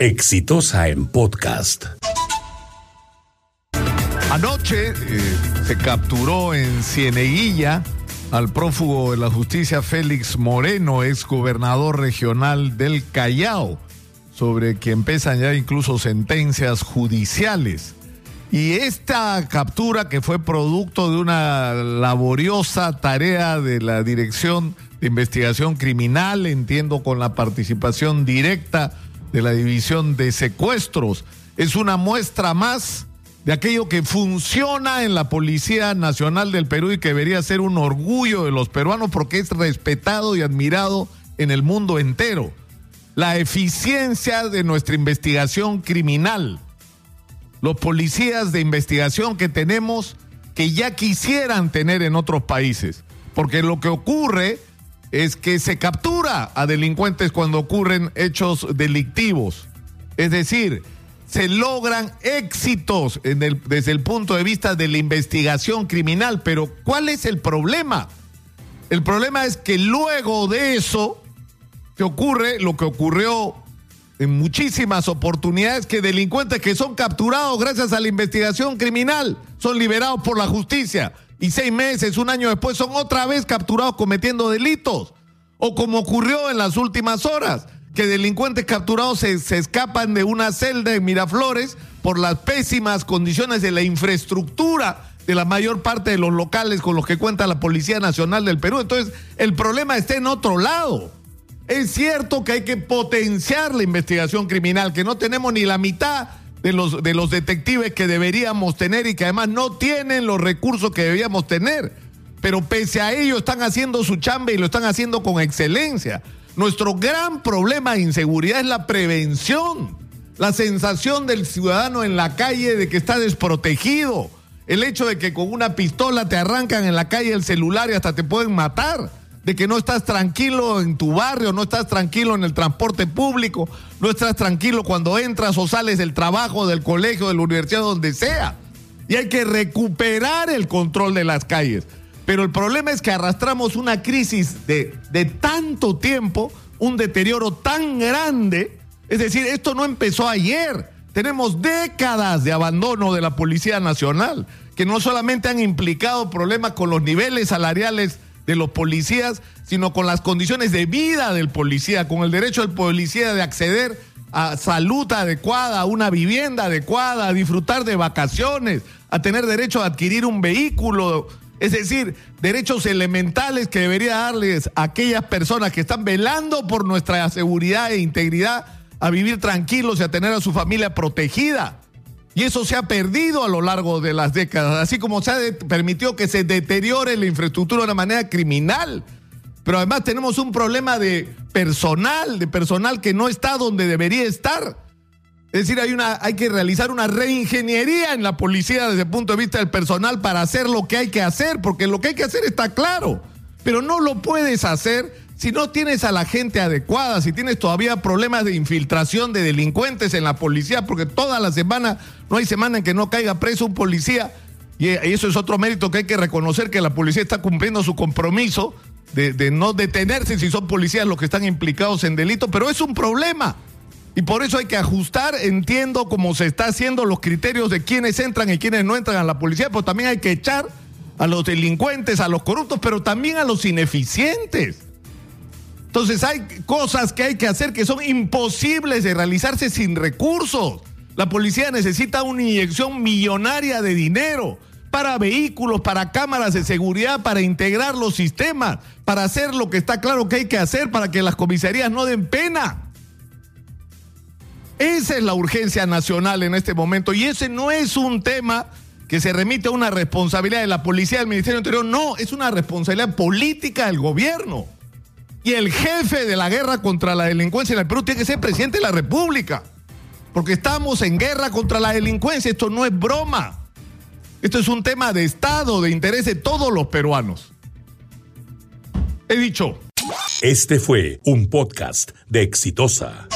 Exitosa en podcast. Anoche eh, se capturó en Cieneguilla al prófugo de la justicia Félix Moreno, ex gobernador regional del Callao, sobre quien pesan ya incluso sentencias judiciales. Y esta captura que fue producto de una laboriosa tarea de la Dirección de Investigación Criminal, entiendo con la participación directa de la División de Secuestros, es una muestra más de aquello que funciona en la Policía Nacional del Perú y que debería ser un orgullo de los peruanos porque es respetado y admirado en el mundo entero. La eficiencia de nuestra investigación criminal. Los policías de investigación que tenemos que ya quisieran tener en otros países. Porque lo que ocurre es que se captura a delincuentes cuando ocurren hechos delictivos. Es decir, se logran éxitos desde el punto de vista de la investigación criminal. Pero ¿cuál es el problema? El problema es que luego de eso te ocurre lo que ocurrió en muchísimas oportunidades, que delincuentes que son capturados gracias a la investigación criminal son liberados por la justicia y seis meses, un año después son otra vez capturados cometiendo delitos. O como ocurrió en las últimas horas, que delincuentes capturados se, escapan de una celda en Miraflores por las pésimas condiciones de la infraestructura de la mayor parte de los locales con los que cuenta la Policía Nacional del Perú. Entonces, el problema está en otro lado. Es cierto que hay que potenciar la investigación criminal, que no tenemos ni la mitad de los, de los detectives que deberíamos tener y que además no tienen los recursos que deberíamos tener. Pero pese a ello están haciendo su chamba y lo están haciendo con excelencia. Nuestro gran problema de inseguridad es la prevención, la sensación del ciudadano en la calle de que está desprotegido, el hecho de que con una pistola te arrancan en la calle el celular y hasta te pueden matar, de que no estás tranquilo en tu barrio, no estás tranquilo en el transporte público, no estás tranquilo cuando entras o sales del trabajo, del colegio, de la universidad, donde sea. Y hay que recuperar el control de las calles. Pero el problema es que arrastramos una crisis de, de tanto tiempo, un deterioro tan grande. Es decir, esto no empezó ayer. Tenemos décadas de abandono de la Policía Nacional, que no solamente han implicado problemas con los niveles salariales de los policías, sino con las condiciones de vida del policía, con el derecho del policía de acceder a salud adecuada, a una vivienda adecuada, a disfrutar de vacaciones, a tener derecho a adquirir un vehículo, es decir, derechos elementales que debería darles a aquellas personas que están velando por nuestra seguridad e integridad a vivir tranquilos y a tener a su familia protegida. Y eso se ha perdido a lo largo de las décadas, así como se ha permitido que se deteriore la infraestructura de una manera criminal. Pero además tenemos un problema de personal, de personal que no está donde debería estar. Es decir, hay, una, hay que realizar una reingeniería en la policía desde el punto de vista del personal para hacer lo que hay que hacer, porque lo que hay que hacer está claro, pero no lo puedes hacer si no tienes a la gente adecuada, si tienes todavía problemas de infiltración de delincuentes en la policía, porque toda la semana, no hay semana en que no caiga preso un policía, y eso es otro mérito que hay que reconocer que la policía está cumpliendo su compromiso de, no detenerse si son policías los que están implicados en delito, pero es un problema. Y por eso hay que ajustar, entiendo cómo se está haciendo los criterios de quiénes entran y quiénes no entran a la policía, pero también hay que echar a los delincuentes, a los corruptos, pero también a los ineficientes. Entonces hay cosas que hay que hacer que son imposibles de realizarse sin recursos. La policía necesita una inyección millonaria de dinero para vehículos, para cámaras de seguridad, para integrar los sistemas, para hacer lo que está claro que hay que hacer para que las comisarías no den pena. Esa es la urgencia nacional en este momento y ese no es un tema que se remite a una responsabilidad de la policía del Ministerio Interior, no, es una responsabilidad política del gobierno. Y el jefe de la guerra contra la delincuencia en el Perú tiene que ser presidente de la República. Porque estamos en guerra contra la delincuencia, esto no es broma. Esto es un tema de Estado, de interés de todos los peruanos. He dicho. Este fue un podcast de Exitosa.